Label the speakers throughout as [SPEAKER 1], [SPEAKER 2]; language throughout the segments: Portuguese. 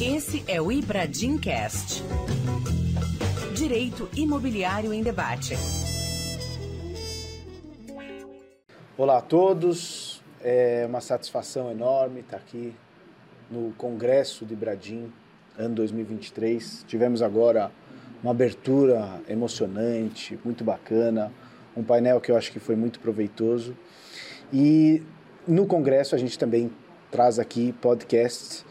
[SPEAKER 1] Esse é o Ibradim Cast. Direito Imobiliário em Debate.
[SPEAKER 2] Olá a todos, é uma satisfação enorme estar aqui no Congresso de Ibradim, ano 2023. Tivemos agora uma abertura emocionante, muito bacana, um painel que eu acho que foi muito proveitoso. E no Congresso a gente também traz aqui podcasts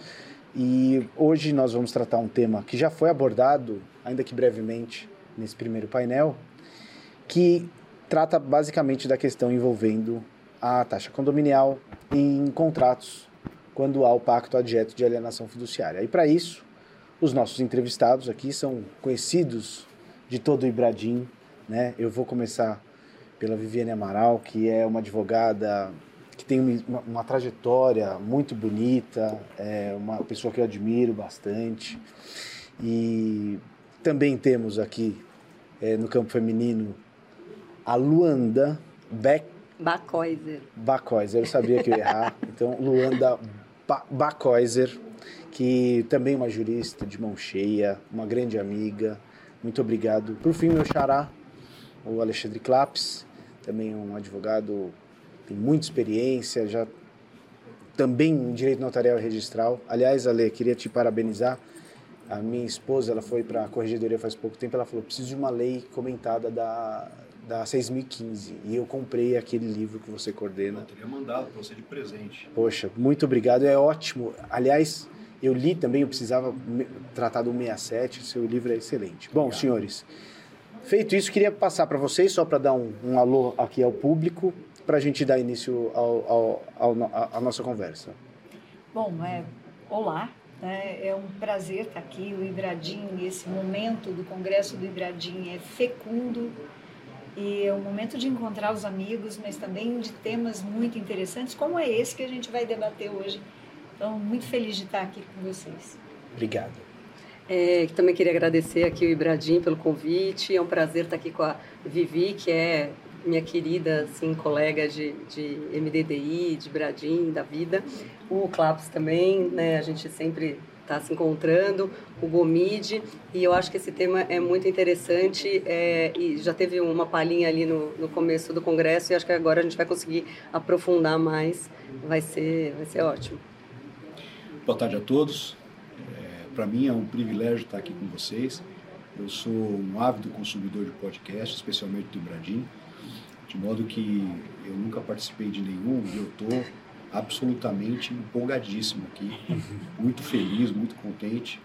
[SPEAKER 2] e hoje nós vamos tratar um tema que já foi abordado, ainda que brevemente, nesse primeiro painel, que trata basicamente da questão envolvendo a taxa condominial em contratos quando há o pacto adjeto de alienação fiduciária. E para isso, os nossos entrevistados aqui são conhecidos de todo o Ibradim, né? Eu vou começar pela Viviane Amaral, que é uma advogada tem uma, uma trajetória muito bonita, é uma pessoa que eu admiro bastante. E também temos aqui é, no campo feminino a Luanda Beck.
[SPEAKER 3] Bacoiser.
[SPEAKER 2] Bacoiser, eu sabia que eu ia errar. Então, Luanda ba Bacoiser, que também é uma jurista de mão cheia, uma grande amiga. Muito obrigado. Por fim, meu xará, o Alexandre Claps, também um advogado tem muita experiência, já também em direito notarial e registral. Aliás, Ale, queria te parabenizar. A minha esposa, ela foi para a corregedoria faz pouco tempo, ela falou: "Preciso de uma lei comentada da da 6015". E eu comprei aquele livro que você coordena.
[SPEAKER 4] Eu teria mandado para você de presente.
[SPEAKER 2] Poxa, muito obrigado, é ótimo. Aliás, eu li também, eu precisava tratar do 67, seu livro é excelente. Bom, Obrigado. senhores, feito isso, queria passar para vocês, só para dar um, um alô aqui ao público, para a gente dar início ao, ao, ao, à nossa conversa?
[SPEAKER 3] Bom, é, olá, né? é um prazer estar aqui. O Ibradim, esse momento do Congresso do Ibradim é fecundo e é um momento de encontrar os amigos, mas também de temas muito interessantes, como é esse que a gente vai debater hoje. Então, muito feliz de estar aqui com vocês.
[SPEAKER 2] Obrigado.
[SPEAKER 5] É, também queria agradecer aqui o Ibradim pelo convite. É um prazer estar aqui com a Vivi, que é minha querida assim, colega de, de MDDI, de Bradim, da vida. O Claps também, né? A gente sempre está se encontrando, o Gomide, e eu acho que esse tema é muito interessante é, e já teve uma palhinha ali no, no começo do congresso e acho que agora a gente vai conseguir aprofundar mais, vai ser, vai ser ótimo.
[SPEAKER 4] Boa tarde a todos, é, para mim é um privilégio estar aqui com vocês, eu sou um ávido consumidor de podcast, especialmente do Bradim, de modo que eu nunca participei de nenhum e eu estou absolutamente empolgadíssimo aqui, muito feliz, muito contente.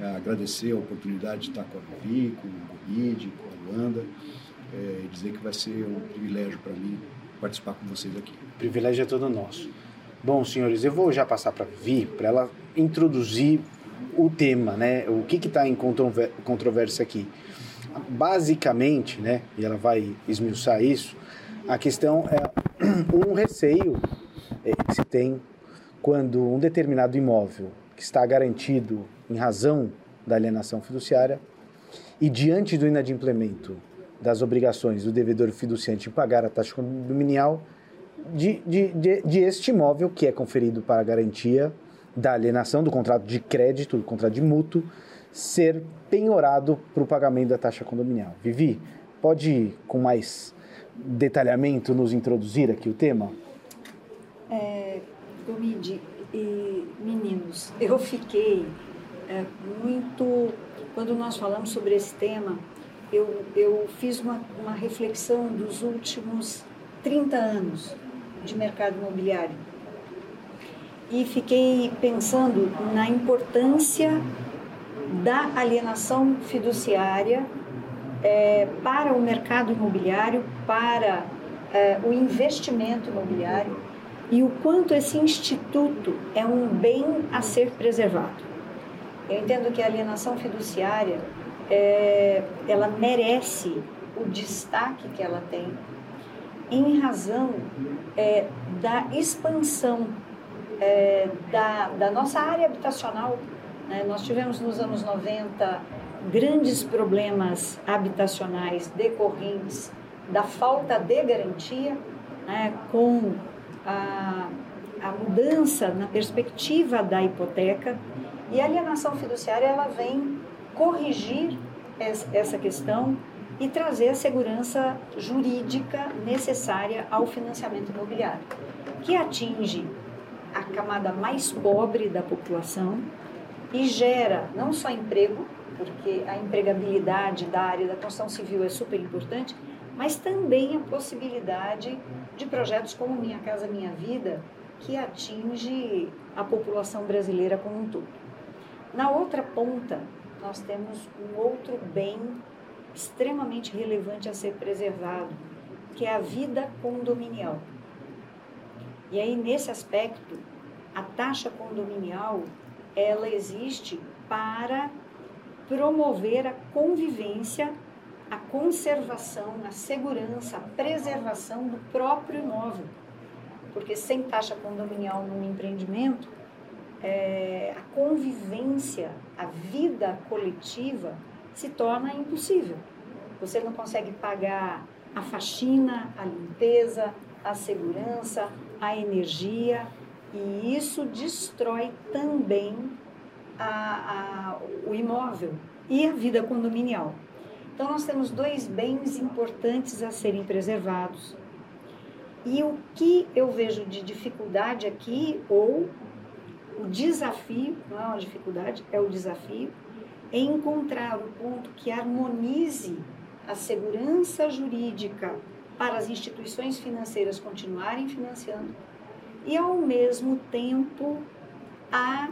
[SPEAKER 4] É, agradecer a oportunidade de estar com a Vivi, com o Gomide, com a Luanda, é, e dizer que vai ser um privilégio para mim participar com vocês aqui.
[SPEAKER 2] O privilégio é todo nosso. Bom, senhores, eu vou já passar para a Vivi, para ela introduzir o tema, né? O que está em controvérsia aqui basicamente, né, e ela vai esmiuçar isso, a questão é um receio é, que se tem quando um determinado imóvel que está garantido em razão da alienação fiduciária e diante do inadimplemento das obrigações do devedor fiduciante em pagar a taxa condominial de, de, de, de este imóvel que é conferido para garantia da alienação do contrato de crédito, do contrato de mútuo, ser penhorado para o pagamento da taxa condominial. Vivi, pode com mais detalhamento nos introduzir aqui o tema?
[SPEAKER 3] É, e meninos, eu fiquei é, muito. Quando nós falamos sobre esse tema, eu, eu fiz uma, uma reflexão dos últimos 30 anos de mercado imobiliário e fiquei pensando na importância da alienação fiduciária é, para o mercado imobiliário, para é, o investimento imobiliário e o quanto esse instituto é um bem a ser preservado. Eu entendo que a alienação fiduciária é, ela merece o destaque que ela tem em razão é, da expansão é, da, da nossa área habitacional né? Nós tivemos nos anos 90 grandes problemas habitacionais decorrentes da falta de garantia, né? com a, a mudança na perspectiva da hipoteca E a alienação fiduciária ela vem corrigir essa questão e trazer a segurança jurídica necessária ao financiamento imobiliário, que atinge a camada mais pobre da população e gera não só emprego, porque a empregabilidade da área da construção civil é super importante, mas também a possibilidade de projetos como Minha Casa Minha Vida, que atinge a população brasileira como um todo. Na outra ponta, nós temos um outro bem extremamente relevante a ser preservado, que é a vida condominial. E aí, nesse aspecto, a taxa condominial, ela existe para promover a convivência, a conservação, a segurança, a preservação do próprio imóvel. Porque sem taxa condominial num empreendimento, é, a convivência, a vida coletiva se torna impossível. Você não consegue pagar a faxina, a limpeza, a segurança, a energia, e isso destrói também a, a, o imóvel e a vida condominial. Então, nós temos dois bens importantes a serem preservados. E o que eu vejo de dificuldade aqui, ou o desafio, não é uma dificuldade, é o desafio, é encontrar o ponto que harmonize a segurança jurídica para as instituições financeiras continuarem financiando e, ao mesmo tempo, a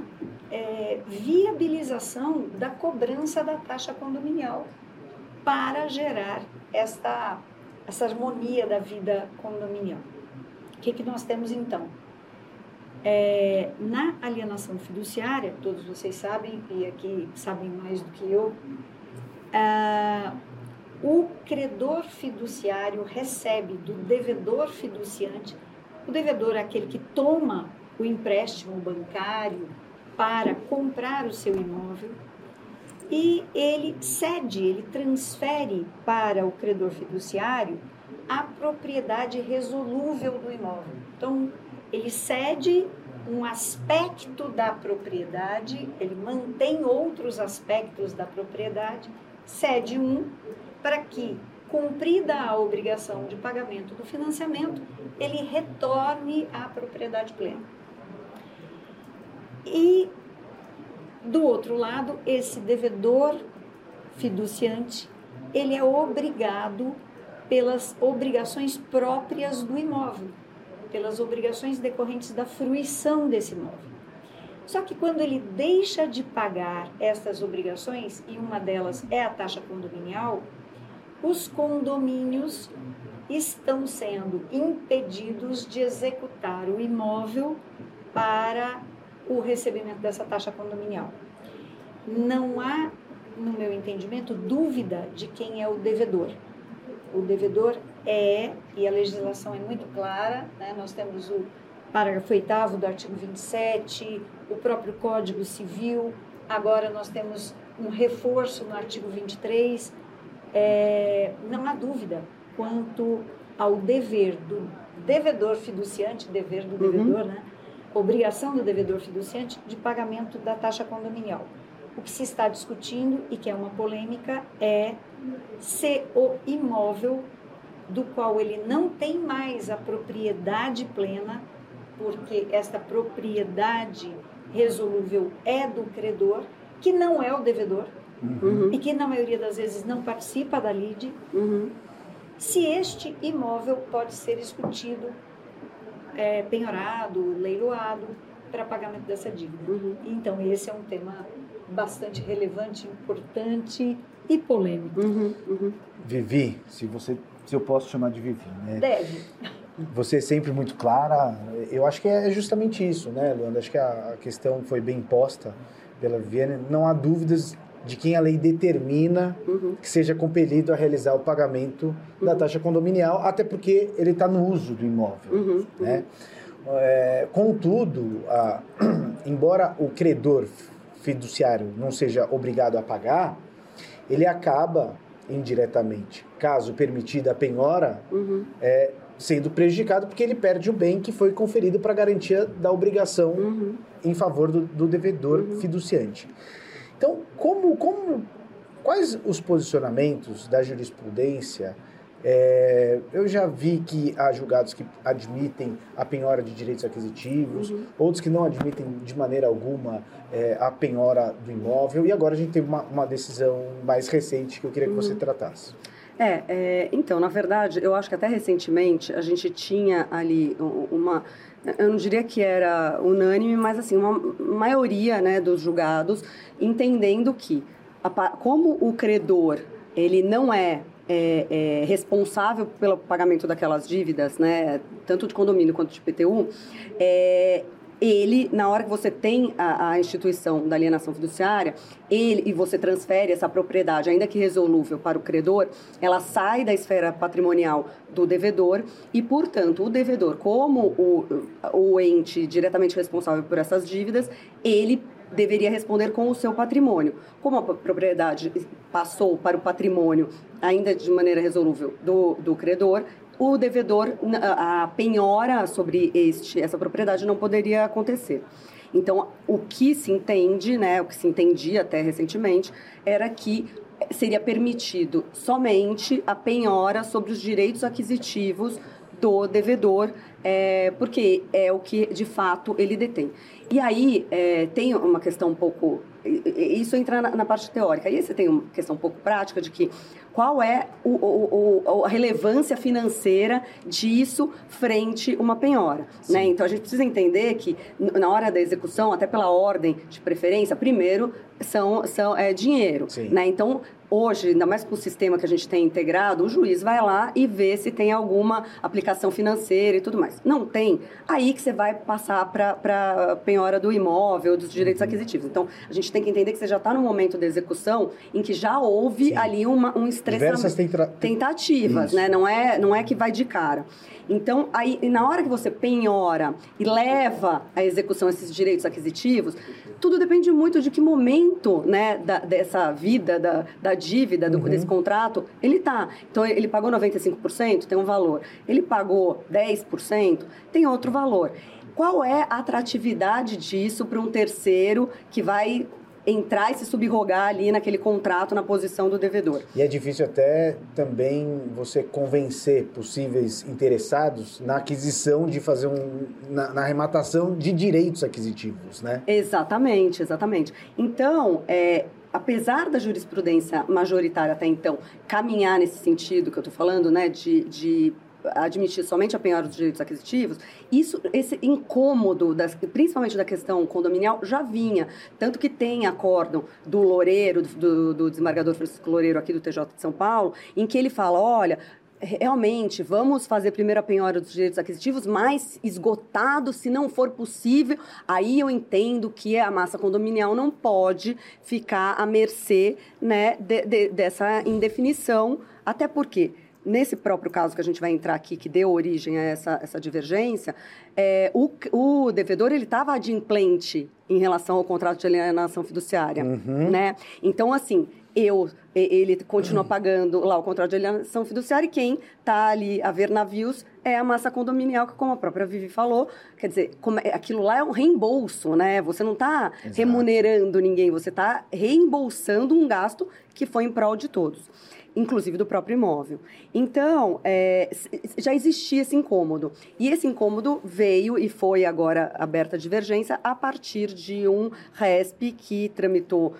[SPEAKER 3] é, viabilização da cobrança da taxa condominial para gerar esta, essa harmonia da vida condominial. O que, que nós temos então? É, na alienação fiduciária, todos vocês sabem, e aqui sabem mais do que eu, o credor fiduciário recebe do devedor fiduciante, o devedor é aquele que toma o empréstimo bancário para comprar o seu imóvel e ele cede, ele transfere para o credor fiduciário a propriedade resolúvel do imóvel. Então, ele cede um aspecto da propriedade, ele mantém outros aspectos da propriedade, cede um para que, cumprida a obrigação de pagamento do financiamento, ele retorne à propriedade plena. E, do outro lado, esse devedor fiduciante, ele é obrigado pelas obrigações próprias do imóvel, pelas obrigações decorrentes da fruição desse imóvel. Só que quando ele deixa de pagar essas obrigações, e uma delas é a taxa condominial, os condomínios estão sendo impedidos de executar o imóvel para o recebimento dessa taxa condominial. Não há, no meu entendimento, dúvida de quem é o devedor. O devedor é, e a legislação é muito clara, né? nós temos o parágrafo 8 do artigo 27, o próprio Código Civil, agora nós temos um reforço no artigo 23. É, não há dúvida quanto ao dever do devedor fiduciante, dever do devedor, uhum. né? obrigação do devedor fiduciante de pagamento da taxa condominial. O que se está discutindo e que é uma polêmica é se o imóvel do qual ele não tem mais a propriedade plena, porque esta propriedade resolúvel é do credor, que não é o devedor, uhum. e que na maioria das vezes não participa da lide, uhum. se este imóvel pode ser discutido é, penhorado, leiloado para pagamento dessa dívida. Uhum. Então, esse é um tema bastante relevante, importante e polêmico. Uhum,
[SPEAKER 2] uhum. Vivi, se você, se eu posso chamar de Vivi, né?
[SPEAKER 3] Deve.
[SPEAKER 2] Você é sempre muito clara. Eu acho que é justamente isso, né, Luanda? Acho que a questão foi bem posta pela Viviane. Não há dúvidas de quem a lei determina uhum. que seja compelido a realizar o pagamento uhum. da taxa condominial, até porque ele está no uso do imóvel. Uhum. Né? É, contudo, a, embora o credor fiduciário não seja obrigado a pagar, ele acaba indiretamente, caso permitida a penhora, uhum. é, sendo prejudicado porque ele perde o bem que foi conferido para garantia da obrigação
[SPEAKER 5] Uhum.
[SPEAKER 2] em favor do, do devedor fiduciante. Então, como, como, quais os posicionamentos da jurisprudência? É, eu já vi que há julgados que admitem a penhora de direitos aquisitivos, outros que não admitem de maneira alguma é, a penhora do imóvel, e agora a gente teve uma, uma decisão mais recente que eu queria que você tratasse.
[SPEAKER 5] É, é, então, na verdade, eu acho que até recentemente a gente tinha ali uma, eu não diria que era unânime, mas assim, uma maioria né, dos julgados entendendo que, a como o credor, ele não é, é, é, responsável pelo pagamento daquelas dívidas, né, tanto de condomínio quanto de PTU, é, ele, na hora que você tem a, a instituição da alienação fiduciária, ele e você transfere essa propriedade, ainda que resolúvel, para o credor, ela sai da esfera patrimonial do devedor e, portanto, o devedor, como o, o ente diretamente responsável por essas dívidas, ele deveria responder com o seu patrimônio. Como a propriedade passou para o patrimônio, ainda de maneira resolúvel, do, do credor, o devedor, a penhora sobre este, essa propriedade não poderia acontecer. Então, o que se entende, né, o que se entendia até recentemente, era que seria permitido somente a penhora sobre os direitos aquisitivos do devedor, é, porque é o que de fato ele detém. E aí é, tem uma questão um pouco. Isso entra na, na, parte teórica. E aí você tem uma questão um pouco prática de que qual é o, o, o, a relevância financeira disso frente uma penhora. Né? Então a gente precisa entender que na hora da execução, até pela ordem de preferência, primeiro são, são é, dinheiro. Né? Então hoje, ainda mais com o sistema que a gente tem integrado, o juiz vai lá e vê se tem alguma aplicação financeira e tudo mais. Não tem, aí que você vai passar para a penhora do imóvel, dos direitos
[SPEAKER 2] Uhum.
[SPEAKER 5] aquisitivos. Então, a gente tem que entender que você já está no momento da execução em que já houve
[SPEAKER 2] Sim.
[SPEAKER 5] ali uma, um estressamento.
[SPEAKER 2] Tentra...
[SPEAKER 5] tentativas,
[SPEAKER 2] Isso.
[SPEAKER 5] né? Não é, não é que vai de cara. Então, aí, na hora que você penhora e leva à execução esses direitos aquisitivos, tudo depende muito de que momento, né, da, dessa vida, da, da dívida, do,
[SPEAKER 2] Uhum.
[SPEAKER 5] desse contrato, ele tá. Então, ele pagou 95%, tem um valor. Ele pagou 10%, tem outro valor. Qual é a atratividade disso para um terceiro que vai entrar e se subrogar ali naquele contrato na posição do devedor?
[SPEAKER 2] E é difícil até também você convencer possíveis interessados na aquisição de fazer um. na, na arrematação de direitos aquisitivos, né?
[SPEAKER 5] Exatamente, exatamente. Então, é, apesar da jurisprudência majoritária até então caminhar nesse sentido que eu estou falando, né, de, de admitir somente a penhora dos direitos aquisitivos, isso, esse incômodo, das, principalmente da questão condominial, já vinha. Tanto que tem acórdão do Loureiro, do, do desembargador Francisco Loureiro aqui do TJ de São Paulo, em que ele fala, olha, realmente, vamos fazer primeiro a penhora dos direitos aquisitivos, mas esgotado, se não for possível, aí eu entendo que a massa condominial não pode ficar à mercê né, de, de, dessa indefinição, até porque nesse próprio caso que a gente vai entrar aqui, que deu origem a essa, essa divergência, é, o, o devedor ele estava adimplente em relação ao contrato de alienação fiduciária,
[SPEAKER 2] Uhum.
[SPEAKER 5] né? Então, assim, eu, ele continua pagando lá o contrato de alienação fiduciária e quem está ali a ver navios é a massa condominial, que como a própria Vivi falou, quer dizer, como é- aquilo lá é um reembolso, né? Você não está remunerando ninguém, você está reembolsando um gasto que foi em prol de todos inclusive do próprio imóvel. Então, é, já existia esse incômodo. E esse incômodo veio e foi agora aberta a divergência a partir de um RESP que tramitou,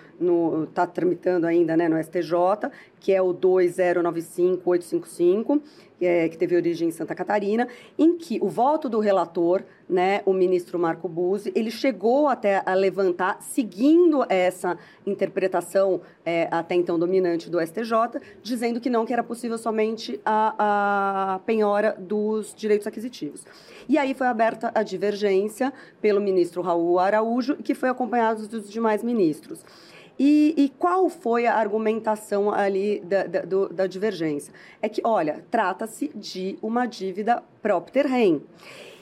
[SPEAKER 5] está tramitando ainda né, no STJ, que é o 2095855, que, é, que teve origem em Santa Catarina, em que o voto do relator, né, o ministro Marco Buzzi, ele chegou até a levantar, seguindo essa interpretação é, até então dominante do STJ, dizendo que não, que era possível somente a, a penhora dos direitos aquisitivos. E aí foi aberta a divergência pelo ministro Raul Araújo, que foi acompanhado dos demais ministros. E, e qual foi a argumentação ali da, da, do- da divergência? É que, olha, trata-se de uma dívida própria rem.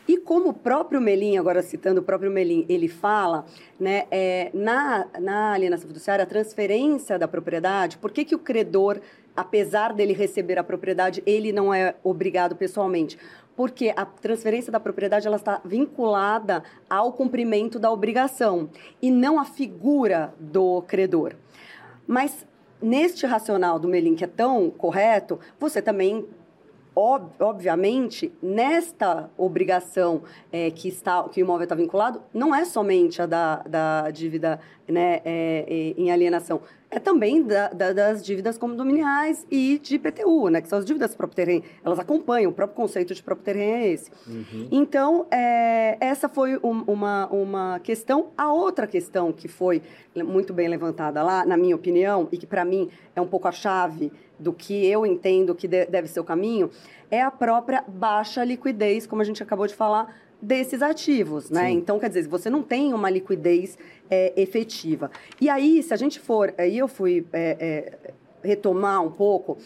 [SPEAKER 5] E como o próprio Melim, agora citando o próprio Melim, ele fala, né, é, na, na alienação fiduciária, a transferência da propriedade, por que, que o credor, apesar dele receber a propriedade, ele não é obrigado pessoalmente? Porque a transferência da propriedade ela está vinculada ao cumprimento da obrigação e não à figura do credor. Mas neste racional do Melin que é tão correto, você também Ob, obviamente, nesta obrigação é, que, está, que o imóvel está vinculado, não é somente a da, da dívida né, é, é, em alienação, é também da, da, das dívidas condominiais e de IPTU, né, que são as dívidas próprio terreno. Elas acompanham, o próprio conceito de próprio terreno é esse. Uhum. Então, é, essa foi um, uma, uma questão. A outra questão que foi muito bem levantada lá, na minha opinião, e que para mim é um pouco a chave do que eu entendo que deve ser o caminho, é a própria baixa liquidez, como a gente acabou de falar, desses ativos, né? Sim. Então, quer dizer, você não tem uma liquidez é, efetiva. E aí, se a gente for, aí eu fui é, é, retomar um pouco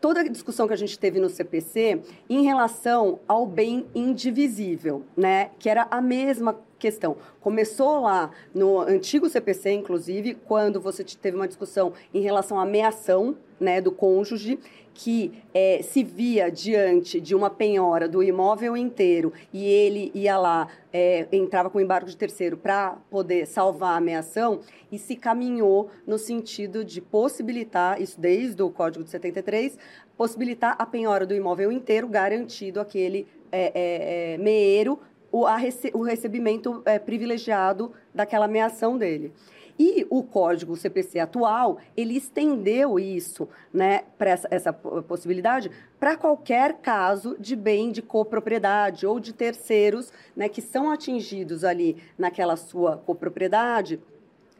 [SPEAKER 5] toda a discussão que a gente teve no CPC em relação ao bem indivisível, né? Que era a mesma questão. Começou lá no antigo CPC, inclusive, quando você teve uma discussão em relação à ameação né, do cônjuge, que é, se via diante de uma penhora do imóvel inteiro e ele ia lá, é, entrava com embargo de terceiro para poder salvar a ameação, e se caminhou no sentido de possibilitar, isso desde o Código de 73, possibilitar a penhora do imóvel inteiro, garantido aquele é, é, é meeiro o, rece o recebimento é, privilegiado daquela ameação dele. E o código CPC atual, ele estendeu isso, né, para essa, essa possibilidade para qualquer caso de bem de copropriedade ou de terceiros, né, que são atingidos ali naquela sua copropriedade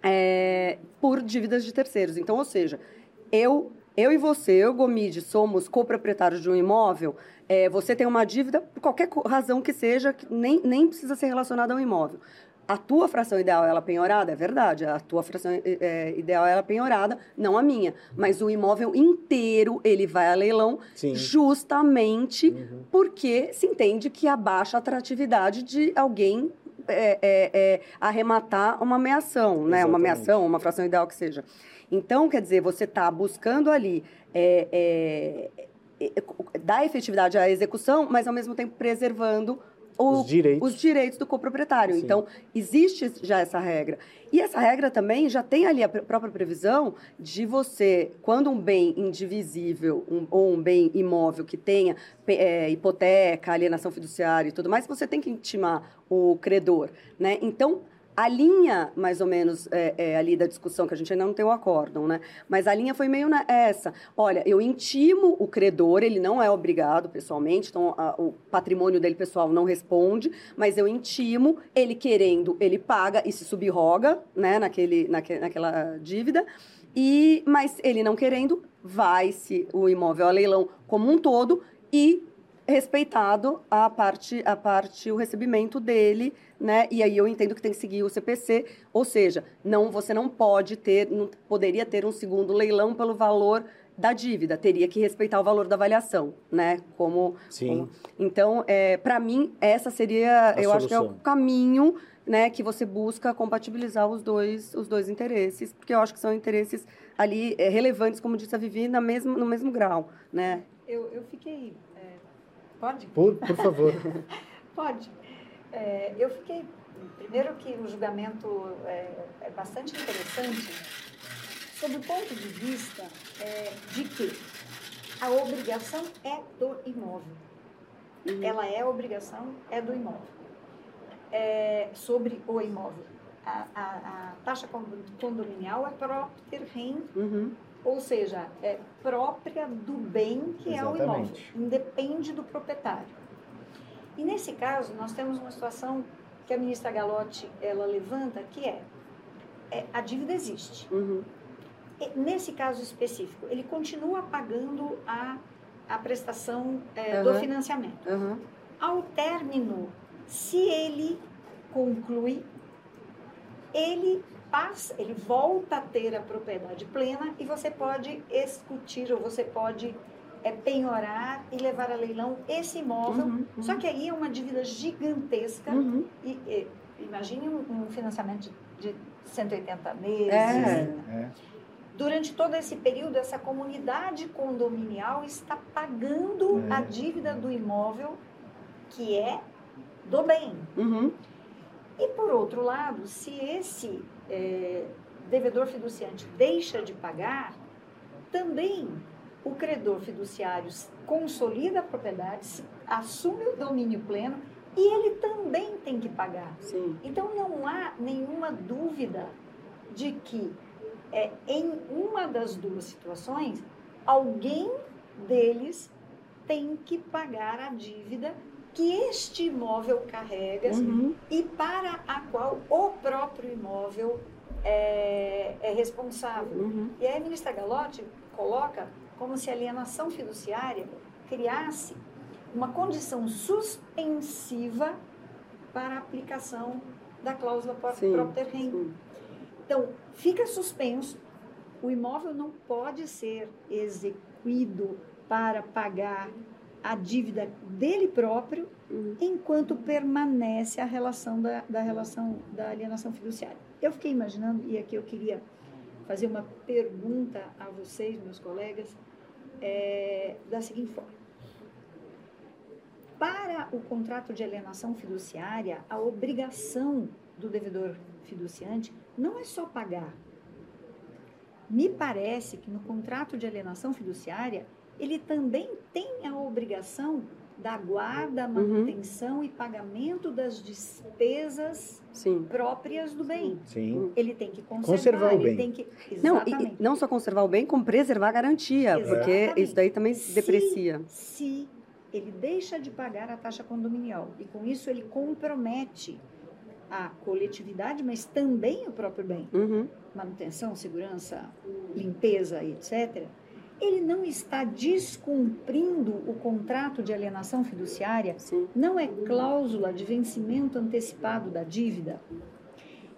[SPEAKER 5] é, por dívidas de terceiros. Então, ou seja, eu eu e você, eu, Gomide, somos coproprietários de um imóvel, é, você tem uma dívida, por qualquer razão que seja, que nem, nem precisa ser relacionada ao imóvel. A tua fração ideal é ela penhorada? É verdade, a tua fração é, ideal é ela penhorada, não a minha. Mas o imóvel inteiro, ele vai a leilão Sim. justamente uhum. porque se entende que abaixa a atratividade de alguém é, é, é, arrematar uma ameação, né? Uma ameação, uma fração ideal que seja. Então, quer dizer, você está buscando ali é, é, é, dar efetividade à execução, mas ao mesmo tempo preservando o, os, direitos. os, direitos. do coproprietário. Sim. Então, existe já essa regra. E essa regra também já tem ali a própria previsão de você, quando um bem indivisível um, ou um bem imóvel que tenha é, hipoteca, alienação fiduciária e tudo mais, você tem que intimar o credor. Né? Então, a linha, mais ou menos, é, é, ali da discussão, que a gente ainda não tem o acórdão, né? Mas a linha foi meio essa. Olha, eu intimo o credor, ele não é obrigado pessoalmente, então a, o patrimônio dele pessoal não responde, mas eu intimo, ele querendo, ele paga e se subroga, né, naquele, naque, naquela dívida. E, mas ele não querendo, vai-se o imóvel a leilão como um todo e respeitado a parte, a parte, o recebimento dele, né? E aí eu entendo que tem que seguir o CPC, ou seja, não, você não pode ter, não poderia ter um segundo leilão pelo valor da dívida, teria que respeitar o valor da avaliação, né? Como,
[SPEAKER 2] Sim.
[SPEAKER 5] Como, então, é, para mim essa seria, a eu solução. acho que é o caminho, né, que você busca compatibilizar os dois, os dois interesses, porque eu acho que são interesses ali é, relevantes, como disse a Vivi, na mesmo, no mesmo grau, né?
[SPEAKER 3] Eu, eu fiquei Pode?
[SPEAKER 2] Por, por favor.
[SPEAKER 3] Pode. É, eu fiquei. Primeiro, que o julgamento é, é bastante interessante, sob o ponto de vista é, de que a obrigação é do imóvel. Uhum. Ela é a obrigação, é do imóvel. É, sobre o imóvel. A, a, a taxa condominial é próprio terreno uhum ou seja, é própria do bem que Exatamente. é o imóvel, independe do proprietário. E nesse caso, nós temos uma situação que a ministra Galotti ela levanta, que é, é a dívida existe. Uhum. nesse caso específico, ele continua pagando a, a prestação é, uhum. do financiamento. Uhum. Ao término, se ele conclui, ele passa, ele volta a ter a propriedade plena e você pode escutir ou você pode é, penhorar e levar a leilão esse imóvel. Uhum, uhum. Só que aí é uma dívida gigantesca. Uhum. E, e, imagine um, um, financiamento de, de 180 meses. É. É. Durante todo esse período, essa comunidade condominial está pagando é. a dívida do imóvel que é do bem.
[SPEAKER 5] Uhum.
[SPEAKER 3] E por outro lado, se esse é, devedor fiduciante deixa de pagar, também o credor fiduciário consolida a propriedade, assume o domínio pleno e ele também tem que pagar.
[SPEAKER 5] Sim.
[SPEAKER 3] Então não há nenhuma dúvida de que é, em uma das duas situações, alguém deles tem que pagar a dívida que este imóvel carrega
[SPEAKER 5] Uhum.
[SPEAKER 3] e para a qual o próprio imóvel é, é responsável.
[SPEAKER 5] Uhum.
[SPEAKER 3] E aí a ministra Galotti coloca como se a alienação fiduciária criasse uma condição suspensiva para a aplicação da cláusula pró-
[SPEAKER 5] Sim,
[SPEAKER 3] propter rem.
[SPEAKER 5] sim.
[SPEAKER 3] Então, fica suspenso, o imóvel não pode ser exequido para pagar a dívida dele próprio,
[SPEAKER 5] Uhum.
[SPEAKER 3] enquanto permanece a relação da, da relação da alienação fiduciária. Eu fiquei imaginando, e aqui eu queria fazer uma pergunta a vocês, meus colegas, é, da seguinte forma. Para o contrato de alienação fiduciária, a obrigação do devedor fiduciante não é só pagar. Me parece que no contrato de alienação fiduciária, ele também tem a obrigação da guarda, manutenção e pagamento das despesas
[SPEAKER 5] Sim.
[SPEAKER 3] próprias do bem.
[SPEAKER 2] Sim.
[SPEAKER 3] Ele tem que conservar,
[SPEAKER 2] Conservar o bem.
[SPEAKER 3] tem que
[SPEAKER 5] Não, e, não só conservar o bem, como preservar a garantia, porque
[SPEAKER 3] Exatamente.
[SPEAKER 5] isso daí também
[SPEAKER 3] Se-
[SPEAKER 5] deprecia.
[SPEAKER 3] Se ele deixa de pagar a taxa condominial e com isso ele compromete a coletividade, mas também o próprio bem,
[SPEAKER 5] Uhum.
[SPEAKER 3] manutenção, segurança, limpeza, etc. Ele não está descumprindo o contrato de alienação fiduciária
[SPEAKER 5] Sim.
[SPEAKER 3] não é cláusula de vencimento antecipado da dívida?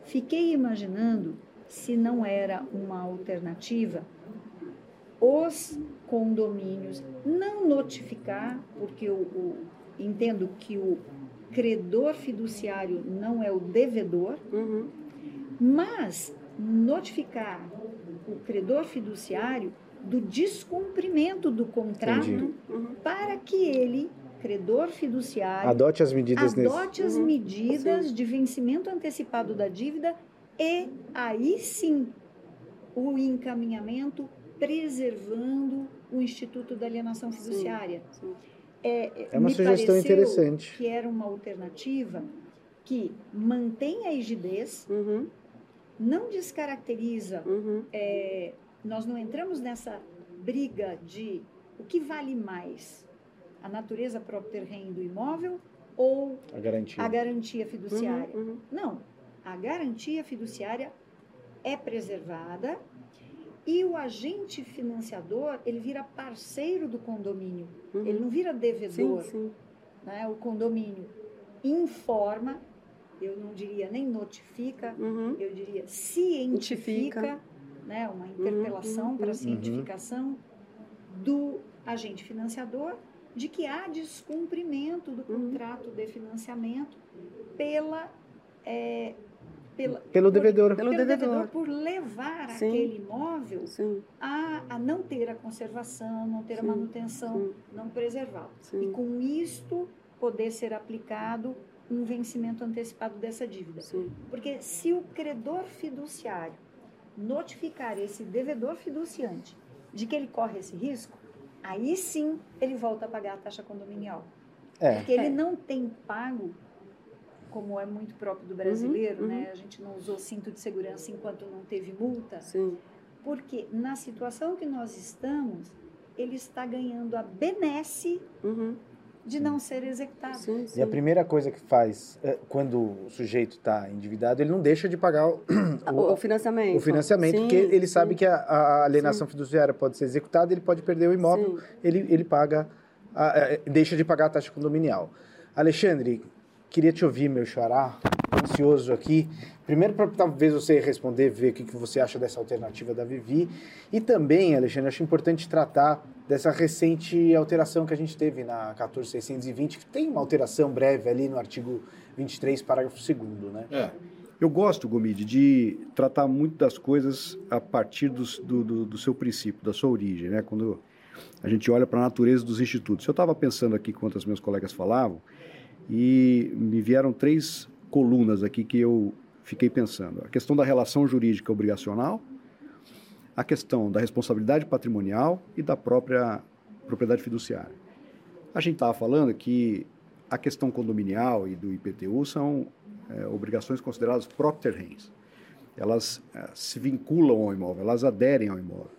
[SPEAKER 3] Fiquei imaginando se não era uma alternativa os condomínios não notificar, porque o, o- entendo que o credor fiduciário não é o devedor,
[SPEAKER 5] Uhum.
[SPEAKER 3] mas notificar o credor fiduciário do descumprimento do contrato.
[SPEAKER 5] Uhum.
[SPEAKER 3] para que ele, credor fiduciário,
[SPEAKER 2] Adote as medidas nesse.
[SPEAKER 3] adote as
[SPEAKER 5] Uhum.
[SPEAKER 3] medidas de vencimento antecipado da dívida e aí sim o encaminhamento preservando o Instituto da Alienação Fiduciária.
[SPEAKER 5] sim.
[SPEAKER 3] É,
[SPEAKER 2] É uma
[SPEAKER 3] me
[SPEAKER 2] sugestão interessante.
[SPEAKER 3] Que era uma alternativa que mantém a rigidez,
[SPEAKER 5] Uhum.
[SPEAKER 3] não descaracteriza
[SPEAKER 5] Uhum.
[SPEAKER 3] é, nós não entramos nessa briga de o que vale mais, a natureza própria rem do imóvel ou
[SPEAKER 2] A garantia.
[SPEAKER 3] a garantia fiduciária.
[SPEAKER 5] Uhum.
[SPEAKER 3] Não, a garantia fiduciária é preservada e o agente financiador ele vira parceiro do condomínio,
[SPEAKER 5] Uhum.
[SPEAKER 3] ele não vira
[SPEAKER 5] Sim,
[SPEAKER 3] devedor.
[SPEAKER 5] sim.
[SPEAKER 3] Né? O condomínio informa, eu não diria nem notifica,
[SPEAKER 5] Uhum.
[SPEAKER 3] eu diria cientifica,
[SPEAKER 5] Cientifica.
[SPEAKER 3] Né, uma interpelação
[SPEAKER 5] uhum,
[SPEAKER 3] para
[SPEAKER 5] uhum.
[SPEAKER 3] cientificação do agente financiador de que há descumprimento do
[SPEAKER 5] Uhum.
[SPEAKER 3] contrato de financiamento pela, é, pela
[SPEAKER 2] Pelo
[SPEAKER 3] por-
[SPEAKER 2] devedor.
[SPEAKER 5] Pelo devedor.
[SPEAKER 3] por levar
[SPEAKER 5] Sim.
[SPEAKER 3] aquele imóvel a, a não ter a conservação, não ter a
[SPEAKER 5] Sim,
[SPEAKER 3] manutenção,
[SPEAKER 5] sim.
[SPEAKER 3] não preservá-lo. E com isto poder ser aplicado um vencimento antecipado dessa dívida. Porque se o credor fiduciário notificar esse devedor fiduciante de que ele corre esse risco, aí sim ele volta a pagar a taxa condominial.
[SPEAKER 2] É.
[SPEAKER 3] Porque ele
[SPEAKER 5] É.
[SPEAKER 3] não tem pago, como é muito próprio do brasileiro,
[SPEAKER 5] Uhum,
[SPEAKER 3] né? A gente não usou cinto de segurança enquanto não teve multa,
[SPEAKER 5] Sim.
[SPEAKER 3] porque na situação que nós estamos, ele está ganhando a benesse
[SPEAKER 5] Uhum.
[SPEAKER 3] De não ser executado.
[SPEAKER 5] Sim, sim.
[SPEAKER 2] E a primeira coisa que faz é, quando o sujeito está endividado, ele não deixa de pagar o,
[SPEAKER 5] O, o financiamento.
[SPEAKER 2] o financiamento,
[SPEAKER 5] Sim,
[SPEAKER 2] porque ele
[SPEAKER 5] sim.
[SPEAKER 2] sabe que a, a alienação fiduciária pode ser executada, ele pode perder o imóvel, ele, ele paga, a- a- deixa de pagar a taxa condominial. Alexandre, queria te ouvir, meu xará, ansioso aqui. Primeiro, para talvez você responder, ver o que, que você acha dessa alternativa da Vivi. E também, Alexandre, acho importante tratar dessa recente alteração que a gente teve na 14620, que tem uma alteração breve ali no artigo 23, parágrafo 2 né?
[SPEAKER 4] É. Eu gosto, Gomide, de tratar muito das coisas a partir do, do, do seu princípio, da sua origem, né? Quando a gente olha para a natureza dos institutos. Eu estava pensando aqui, enquanto os meus colegas falavam, e me vieram três colunas aqui que eu fiquei pensando. A questão da relação jurídica obrigacional, a questão da responsabilidade patrimonial e da própria propriedade fiduciária. A gente estava falando que a questão condominial e do IPTU são é, obrigações consideradas propter rens. Elas é, se vinculam ao imóvel, elas aderem ao imóvel.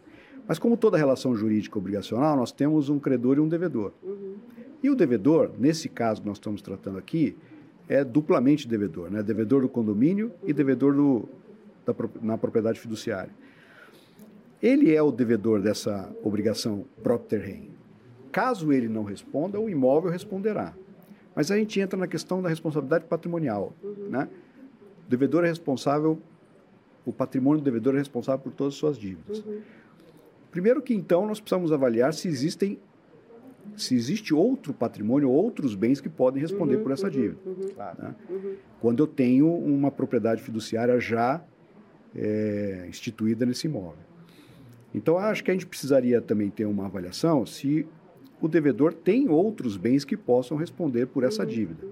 [SPEAKER 4] Mas como toda relação jurídica obrigacional, nós temos um credor e um devedor. Uhum. E o devedor, nesse caso que nós estamos tratando aqui, é duplamente devedor, né? Devedor do condomínio e devedor do, da, na propriedade fiduciária. Ele é o devedor dessa obrigação propter rem. Caso ele não responda, o imóvel responderá. Mas a gente entra na questão da responsabilidade patrimonial, né? O devedor é responsável, o patrimônio do devedor é responsável por todas as suas dívidas. Uhum. Primeiro que então nós precisamos avaliar se existem se existe outro patrimônio, outros bens que podem responder uhum, por essa uhum, dívida. Uhum, claro. né? Uhum. Quando eu tenho uma propriedade fiduciária já é, instituída nesse imóvel. Então, acho que a gente precisaria também ter uma avaliação se o devedor tem outros bens que possam responder por essa uhum, dívida, uhum.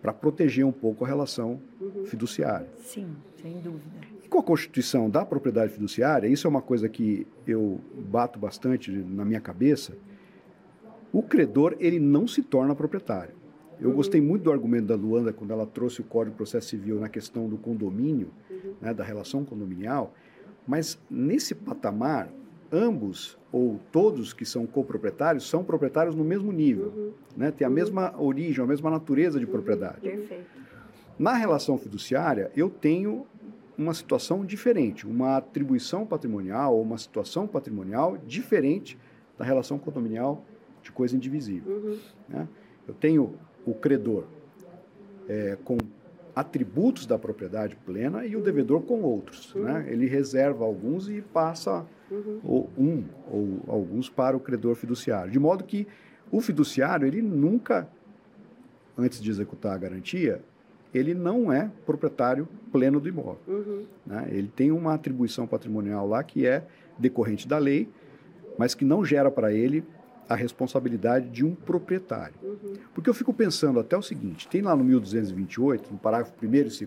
[SPEAKER 4] para proteger um pouco a relação fiduciária.
[SPEAKER 3] Sim, sem dúvida
[SPEAKER 4] com a constituição da propriedade fiduciária, isso é uma coisa que eu bato bastante na minha cabeça, o credor ele não se torna proprietário. Eu uhum. gostei muito do argumento da Luanda quando ela trouxe o Código de Processo Civil na questão do condomínio, uhum. né, da relação condominial, mas nesse patamar, ambos ou todos que são coproprietários são proprietários no mesmo nível, uhum. né, tem a uhum. mesma origem, a mesma natureza de uhum. propriedade.
[SPEAKER 3] Perfeito.
[SPEAKER 4] Na relação fiduciária, eu tenho uma situação diferente, uma atribuição patrimonial ou uma situação patrimonial diferente da relação condominial de coisa indivisível. Uhum. Né? Eu tenho o credor é, com atributos da propriedade plena e o devedor com outros. Uhum. Né? Ele reserva alguns e passa uhum. ou, um ou alguns para o credor fiduciário. De modo que o fiduciário, ele nunca, antes de executar a garantia, ele não é proprietário pleno do imóvel. Uhum. Né? Ele tem uma atribuição patrimonial lá que é decorrente da lei, mas que não gera para ele a responsabilidade de um proprietário. Uhum. Porque eu fico pensando até o seguinte: tem lá no 1228, no parágrafo 1 e 2,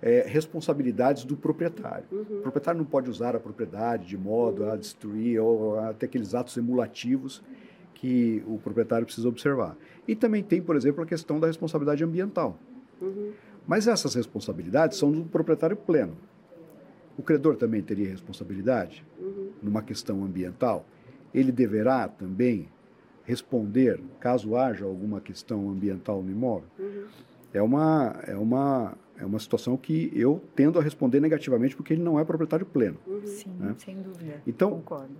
[SPEAKER 4] é, responsabilidades do proprietário. Uhum. O proprietário não pode usar a propriedade de modo uhum. a destruir ou até aqueles atos emulativos que o proprietário precisa observar. E também tem, por exemplo, a questão da responsabilidade ambiental. Uhum. Mas essas responsabilidades são do proprietário pleno. O credor também teria responsabilidade numa questão ambiental. Ele deverá também responder caso haja alguma questão ambiental no imóvel. Uhum. É uma é uma é uma situação que eu tendo a responder negativamente porque ele não é proprietário pleno.
[SPEAKER 3] Uhum. Sim, né? sem dúvida.
[SPEAKER 4] Então,
[SPEAKER 3] Concordo.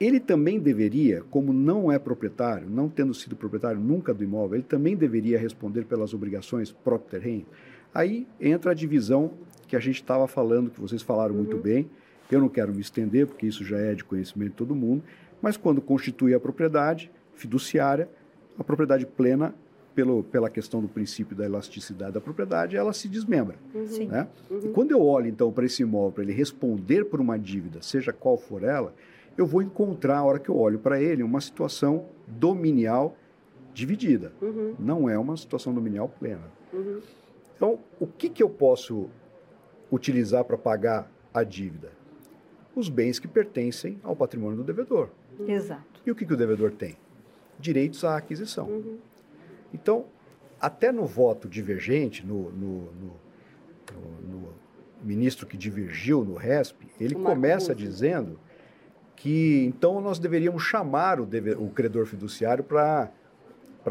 [SPEAKER 4] ele também deveria, como não é proprietário, não tendo sido proprietário nunca do imóvel, ele também deveria responder pelas obrigações próprio terreno. Aí entra a divisão que a gente estava falando, que vocês falaram uhum. muito bem. Eu não quero me estender, porque isso já é de conhecimento de todo mundo, mas quando constitui a propriedade fiduciária, a propriedade plena, pelo, pela questão do princípio da elasticidade da propriedade, ela se desmembra. Uhum. Né? Uhum. E quando eu olho, então, para esse imóvel, para ele responder por uma dívida, seja qual for ela, eu vou encontrar, a hora que eu olho para ele, uma situação dominial dividida. Uhum. Não é uma situação dominial plena. Uhum. Então, o que, que eu posso utilizar para pagar a dívida? Os bens que pertencem ao patrimônio do devedor.
[SPEAKER 3] Exato.
[SPEAKER 4] E o que, que o devedor tem? Direitos à aquisição. Uhum. Então, até no voto divergente, no, no, no, no, ministro que divergiu no RESP, ele começa dizendo que então nós deveríamos chamar o, dever, o credor fiduciário para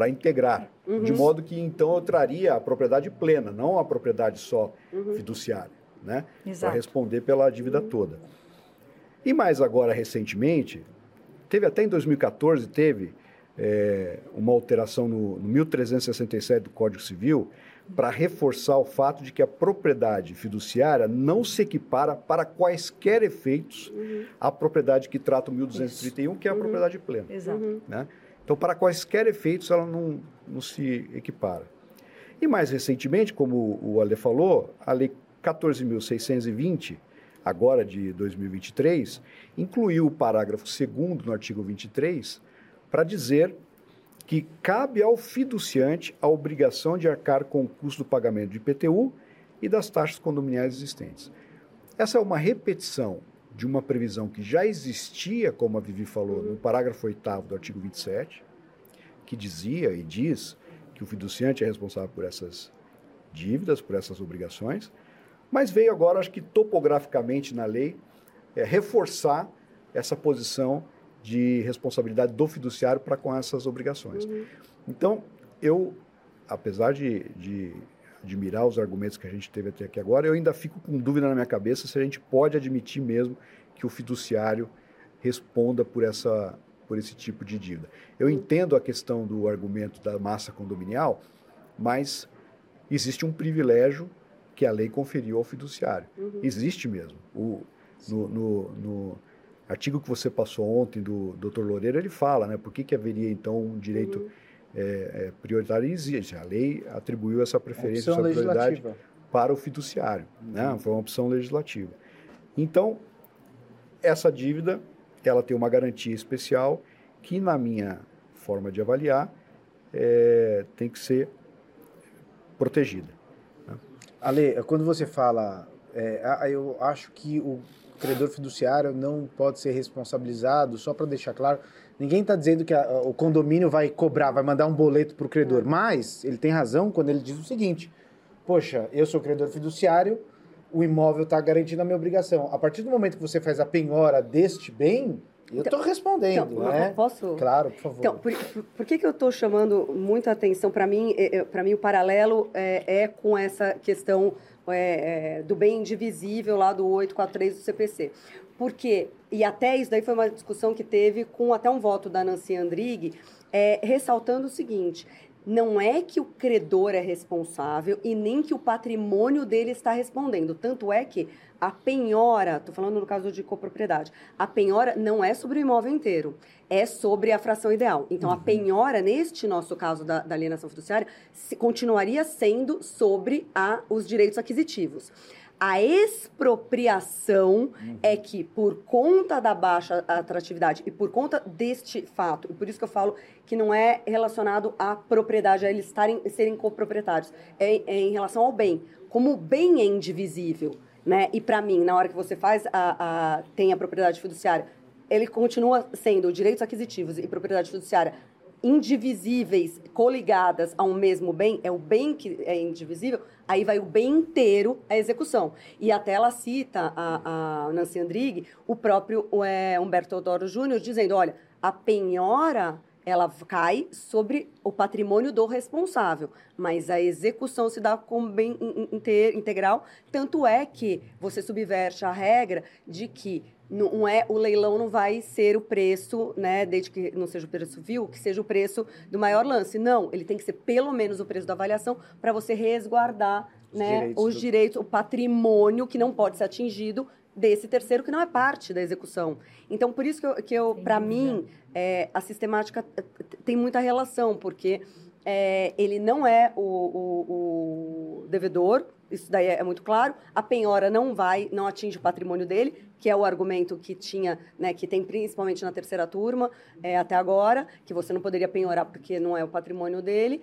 [SPEAKER 4] integrar. Uhum. De modo que então eu traria a propriedade plena, não a propriedade só uhum. fiduciária, né? Para responder pela dívida uhum. toda. E mais agora, recentemente, teve até em 2014, teve é, uma alteração no, no 1367 do Código Civil para reforçar o fato de que a propriedade fiduciária não se equipara para quaisquer efeitos uhum. à propriedade que trata o 1231, Isso. que é a uhum. propriedade plena.
[SPEAKER 3] Exato.
[SPEAKER 4] Né? Então, para quaisquer efeitos, ela não, não se equipara. E mais recentemente, como o Ale falou, a Lei 14.620, agora de 2023, incluiu o parágrafo 2 no artigo 23 para dizer que cabe ao fiduciante a obrigação de arcar com o custo do pagamento de IPTU e das taxas condominiais existentes. Essa é uma repetição de uma previsão que já existia, como a Vivi falou, no parágrafo 8 do artigo 27, que dizia e diz que o fiduciante é responsável por essas dívidas, por essas obrigações, mas veio agora, acho que topograficamente na lei, é, reforçar essa posição de responsabilidade do fiduciário para com essas obrigações. Uhum. Então, eu, apesar de, de admirar os argumentos que a gente teve até aqui agora, eu ainda fico com dúvida na minha cabeça se a gente pode admitir mesmo que o fiduciário responda por essa por esse tipo de dívida. Eu entendo a questão do argumento da massa condominial, mas existe um privilégio que a lei conferiu ao fiduciário. Uhum. Existe mesmo. O, no, no, no, artigo que você passou ontem do Dr. Loureiro, ele fala, né, por que, que haveria então um direito uhum. é, é, prioritário? Existe. A lei atribuiu essa preferência, essa prioridade para o fiduciário. Né? Uhum. Né? Foi uma opção legislativa. Então, essa dívida ela tem uma garantia especial que, na minha forma de avaliar, é, tem que ser protegida.
[SPEAKER 2] Ale, quando você fala, é, eu acho que o credor fiduciário não pode ser responsabilizado, só para deixar claro, ninguém está dizendo que a, o condomínio vai cobrar, vai mandar um boleto para o credor, mas ele tem razão quando ele diz o seguinte, poxa, eu sou credor fiduciário, o imóvel está garantindo a minha obrigação. A partir do momento que você faz a penhora deste bem, eu estou respondendo, então, né?
[SPEAKER 5] Posso?
[SPEAKER 2] Claro, por favor.
[SPEAKER 5] Então, por, por, por que, que eu estou chamando muita atenção? Para mim, é, é para mim o paralelo é, é, com essa questão é, é, do bem indivisível lá do 843 do CPC. Porque, e até isso daí foi uma discussão que teve com até um voto da Nancy Andrighi, ressaltando o seguinte, não é que o credor é responsável e nem que o patrimônio dele está respondendo. Tanto é que a penhora, estou falando no caso de copropriedade, a penhora não é sobre o imóvel inteiro, é sobre a fração ideal. Então, uhum. a penhora, neste nosso caso da, da alienação fiduciária, se, continuaria sendo sobre a, os direitos aquisitivos. A expropriação uhum. é que, por conta da baixa atratividade e por conta deste fato, e por isso que eu falo que não é relacionado à propriedade, a eles estarem, serem coproprietários, é, é em relação ao bem. Como o bem é indivisível, né? E para mim, na hora que você faz a, a, tem a propriedade fiduciária, ele continua sendo direitos aquisitivos e propriedade fiduciária indivisíveis, coligadas a um mesmo bem, é o bem que é indivisível, aí vai o bem inteiro à execução. E até ela cita, a, a Nancy Andrighi, o próprio é, Humberto Teodoro Júnior, dizendo, olha, a penhora ela cai sobre o patrimônio do responsável, mas a execução se dá como bem integral, tanto é que você subverte a regra de que não é o leilão não vai ser o preço, né, desde que não seja o preço vil, que seja o preço do maior lance. Não, ele tem que ser pelo menos o preço da avaliação para você resguardar os, né, direitos, os do... direitos, o patrimônio que não pode ser atingido desse terceiro que não é parte da execução. Então, por isso que eu, que eu para mim, é, a sistemática tem muita relação, porque é, ele não é o, o, o, devedor, isso daí é muito claro. A penhora não vai, não atinge o patrimônio dele, que é o argumento que tinha, né, que tem principalmente na terceira turma é, até agora, que você não poderia penhorar porque não é o patrimônio dele.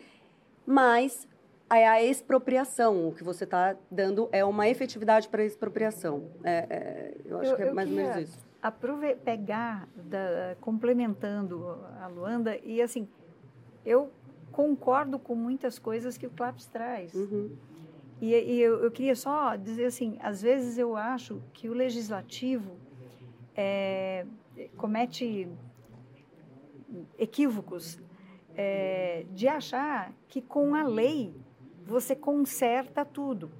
[SPEAKER 5] Mas a expropriação, o que você está dando é uma efetividade para a expropriação. É, é, eu acho eu, que é mais ou menos isso.
[SPEAKER 3] Aprove pegar, da, complementando a Luanda, e assim, eu concordo com muitas coisas que o CLAPS traz. Uhum. E, e eu, eu, queria só dizer assim, às vezes eu acho que o legislativo é, comete equívocos é, de achar que com a lei você conserta tudo,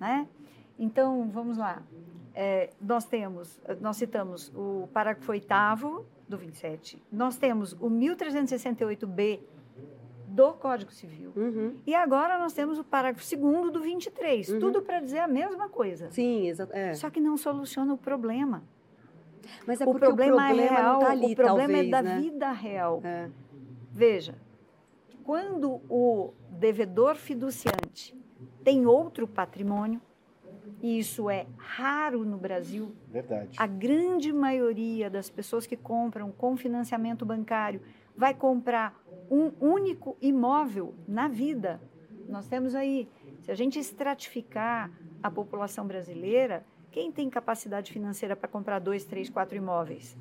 [SPEAKER 3] né? Então, vamos lá. É, nós temos, nós citamos o parágrafo 8 do 27, nós temos o 1368b do Código Civil. Uhum. E agora nós temos o parágrafo 2 do 23. Uhum. Tudo para dizer a mesma coisa.
[SPEAKER 5] Sim, exato. É.
[SPEAKER 3] Só que não soluciona o problema.
[SPEAKER 5] Mas é o problema, o problema é real, tá ali,
[SPEAKER 3] o problema
[SPEAKER 5] talvez,
[SPEAKER 3] é da
[SPEAKER 5] né?
[SPEAKER 3] vida real. É. Veja, quando o devedor fiduciante tem outro patrimônio, e isso é raro no Brasil.
[SPEAKER 2] Verdade.
[SPEAKER 3] A grande maioria das pessoas que compram com financiamento bancário vai comprar um único imóvel na vida. Nós temos aí, se a gente estratificar a população brasileira, quem tem capacidade financeira para comprar dois, três, quatro imóveis?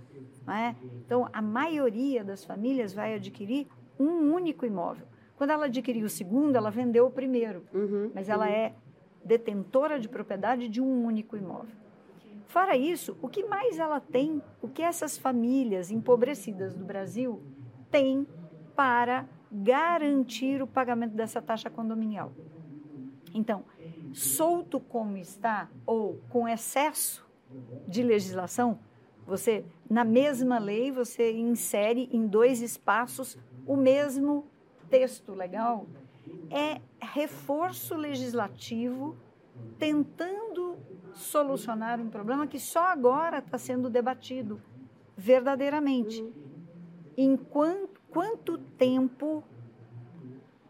[SPEAKER 3] Não é? Então, a maioria das famílias vai adquirir um único imóvel. Quando ela adquiriu o segundo, ela vendeu o primeiro,
[SPEAKER 5] Uhum,
[SPEAKER 3] mas ela é detentora de propriedade de um único imóvel. Fora isso, o que mais ela tem, o que essas famílias empobrecidas do Brasil têm para garantir o pagamento dessa taxa condominial? Então, solto como está, ou com excesso de legislação, você, na mesma lei, você insere em dois espaços o mesmo texto legal, é reforço legislativo tentando solucionar um problema que só agora está sendo debatido verdadeiramente. Em quanto, quanto tempo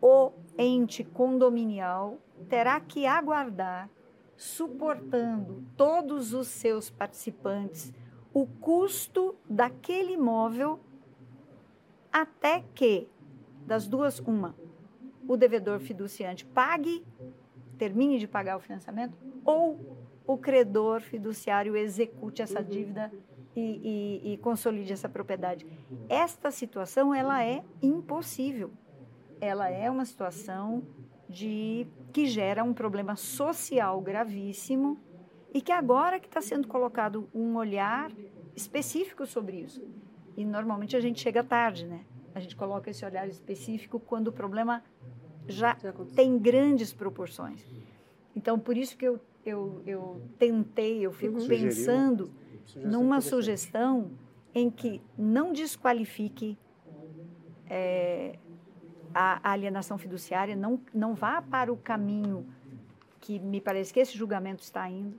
[SPEAKER 3] o ente condominial terá que aguardar, suportando todos os seus participantes, o custo daquele imóvel até que, das duas, uma, o devedor fiduciante pague, termine de pagar o financiamento, ou o credor fiduciário execute essa dívida e, e, e consolide essa propriedade. Esta situação ela é impossível. Ela é uma situação de que gera um problema social gravíssimo e que agora que está sendo colocado um olhar específico sobre isso. E normalmente a gente chega tarde, né? A gente coloca esse olhar específico quando o problema já tem grandes proporções. Então, por isso que eu, eu, eu tentei, eu fico
[SPEAKER 2] Sugeriu.
[SPEAKER 3] pensando
[SPEAKER 2] Sugestão
[SPEAKER 3] numa sugestão em que não desqualifique é, a, a alienação fiduciária, não, não vá para o caminho que me parece que esse julgamento está indo,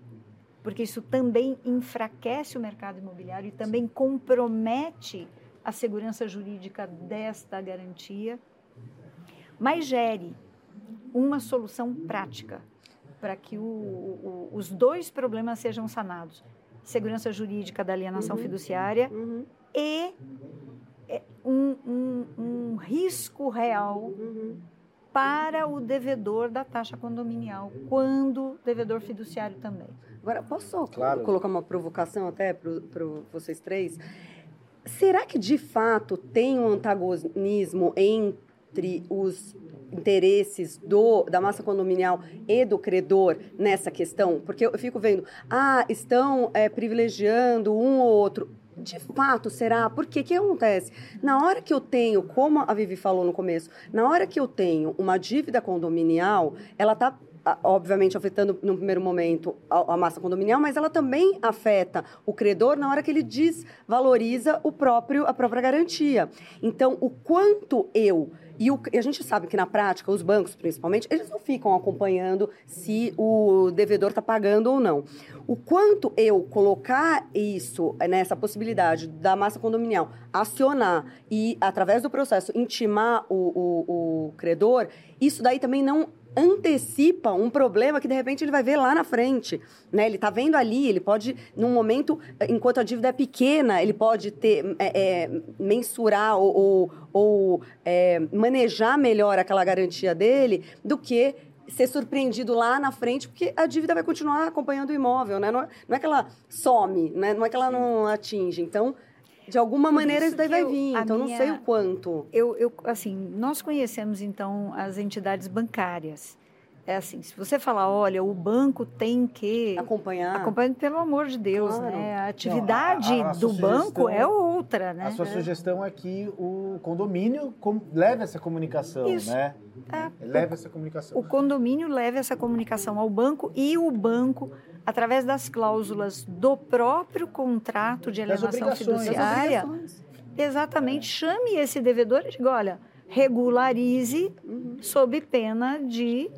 [SPEAKER 3] porque isso também enfraquece o mercado imobiliário e também compromete a segurança jurídica desta garantia, mas gere uma solução prática para que o- o- os dois problemas sejam sanados: segurança jurídica da alienação fiduciária
[SPEAKER 5] Uhum,
[SPEAKER 3] e é, um, um- um risco real
[SPEAKER 5] uhum.
[SPEAKER 3] para o devedor da taxa condominial, quando devedor fiduciário também.
[SPEAKER 5] Agora, posso
[SPEAKER 2] Claro.
[SPEAKER 5] colocar uma provocação até para vocês três? Será que de fato tem um antagonismo entre os interesses do, da massa condominial e do credor nessa questão? Porque eu fico vendo, ah, estão é, privilegiando um ou outro. De fato, será? Por quê? O que acontece? Na hora que eu tenho, como a Vivi falou no começo, na hora que eu tenho uma dívida condominial, ela está obviamente afetando no primeiro momento a, a massa condominial, mas ela também afeta o credor na hora que ele desvaloriza o próprio a própria garantia. Então, o quanto eu e, o- a gente sabe que na prática os bancos, principalmente, eles não ficam acompanhando se o devedor está pagando ou não. O quanto eu colocar isso eh, nessa possibilidade da massa condominial acionar e através do processo intimar o, o, o credor, isso daí também não antecipa um problema que de repente ele vai ver lá na frente, né? Ele está vendo ali, ele pode, num momento, enquanto a dívida é pequena, ele pode ter, é, é, mensurar ou, ou, ou, é, manejar melhor aquela garantia dele do que ser surpreendido lá na frente, porque a dívida vai continuar acompanhando o imóvel, né? Não é, não é que ela some, né? não é que ela não atinge. Então, de alguma maneira
[SPEAKER 3] isso
[SPEAKER 5] daí vai
[SPEAKER 3] eu-
[SPEAKER 5] vir.
[SPEAKER 3] a
[SPEAKER 5] Então, não
[SPEAKER 3] minha-
[SPEAKER 5] sei o quanto.
[SPEAKER 3] Eu, eu, assim, nós conhecemos então as entidades bancárias. É assim, se você falar, olha, o banco tem que
[SPEAKER 5] Acompanhar.
[SPEAKER 3] acompanhando pelo amor de Deus,
[SPEAKER 5] Claro.
[SPEAKER 3] né? A atividade
[SPEAKER 2] Não, a- a
[SPEAKER 3] do
[SPEAKER 2] sugestão-
[SPEAKER 3] banco é outra, né?
[SPEAKER 2] A sua sugestão é que o condomínio com- leve essa comunicação,
[SPEAKER 3] Isso.
[SPEAKER 2] né?
[SPEAKER 3] É.
[SPEAKER 2] Leve essa comunicação.
[SPEAKER 3] O condomínio leva essa comunicação ao banco e o banco, através das cláusulas do próprio contrato de alienação fiduciária, exatamente chame esse devedor e diga, olha, regularize
[SPEAKER 5] Uhum.
[SPEAKER 3] sob pena de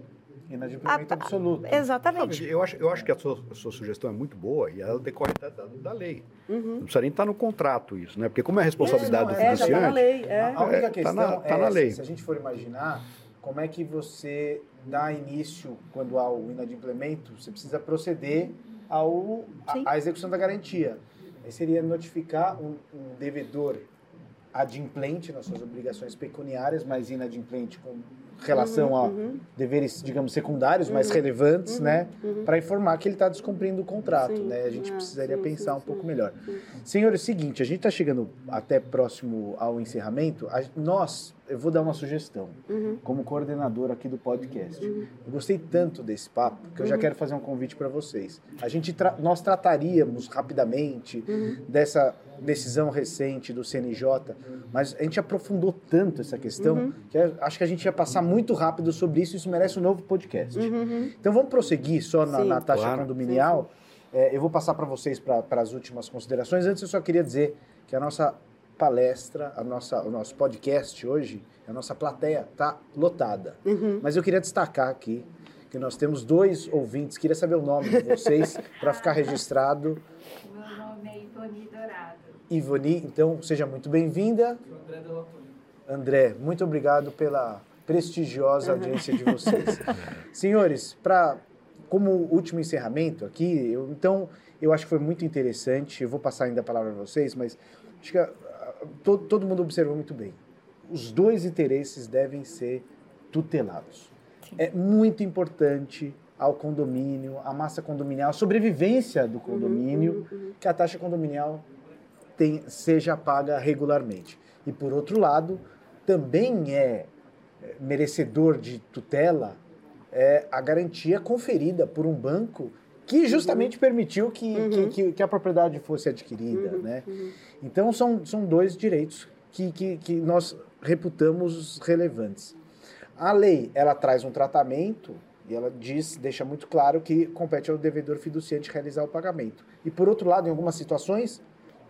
[SPEAKER 2] Inadimplemento
[SPEAKER 3] Ah,
[SPEAKER 2] absoluto.
[SPEAKER 4] Não,
[SPEAKER 3] exatamente.
[SPEAKER 4] eu, acho, eu acho que a sua, a sua sugestão é muito boa e ela decorre da, da, da lei.
[SPEAKER 5] Uhum.
[SPEAKER 4] Não precisa nem estar no contrato isso, né? Porque como é a responsabilidade
[SPEAKER 2] É,
[SPEAKER 4] do
[SPEAKER 2] não, é,
[SPEAKER 5] É, já tá na lei. É.
[SPEAKER 2] A única
[SPEAKER 4] É, tá
[SPEAKER 2] questão
[SPEAKER 4] na- tá
[SPEAKER 2] é,
[SPEAKER 4] na lei.
[SPEAKER 2] se a gente for imaginar, como é que você dá início, quando há o inadimplemento, você precisa proceder ao, a, à execução da garantia. Aí seria notificar um, um devedor adimplente nas suas obrigações pecuniárias, mas inadimplente com relação a deveres, digamos, secundários, mais relevantes, né? Para informar que ele está descumprindo o contrato,
[SPEAKER 5] Sim.
[SPEAKER 2] né? A gente
[SPEAKER 5] Ah,
[SPEAKER 2] precisaria
[SPEAKER 5] sim,
[SPEAKER 2] pensar
[SPEAKER 5] sim,
[SPEAKER 2] um pouco melhor. Senhor, é o seguinte, a gente está chegando até próximo ao encerramento. A- nós, eu vou dar uma sugestão, como coordenador aqui do podcast. Eu gostei tanto desse papo que eu já quero fazer um convite para vocês. A gente tra- nós trataríamos rapidamente dessa decisão recente do CNJ, mas a gente aprofundou tanto essa questão que eu acho que a gente ia passar muito rápido sobre isso. Isso merece um novo podcast. Então vamos prosseguir só na,
[SPEAKER 5] Sim.
[SPEAKER 2] na taxa
[SPEAKER 4] Claro.
[SPEAKER 2] condominial. É, eu vou passar para vocês para as últimas considerações. Antes, eu só queria dizer que a nossa palestra, a nossa, o nosso podcast hoje, a nossa plateia está lotada. Mas eu queria destacar aqui que nós temos dois ouvintes. Queria saber o nome de vocês para ficar registrado.
[SPEAKER 3] Meu nome é Ivani Dourado.
[SPEAKER 2] Ivoni, então seja muito bem-vinda. André, muito obrigado pela prestigiosa audiência de vocês. Senhores, para como último encerramento aqui, eu, então eu acho que foi muito interessante. Eu vou passar ainda a palavra a vocês, mas acho que todo, todo mundo observou muito bem. Os dois interesses devem ser tutelados. É muito importante ao condomínio, à massa condominial, a sobrevivência do condomínio, que a taxa condominial tem- seja paga regularmente. E por outro lado, também é é, merecedor de tutela é, a garantia conferida por um banco que justamente permitiu que, que, que- que a propriedade fosse adquirida. Né? Então são, são dois direitos que, que, que nós reputamos relevantes. A lei ela traz um tratamento e ela diz, deixa muito claro que compete ao devedor fiduciante realizar o pagamento. E por outro lado, em algumas situações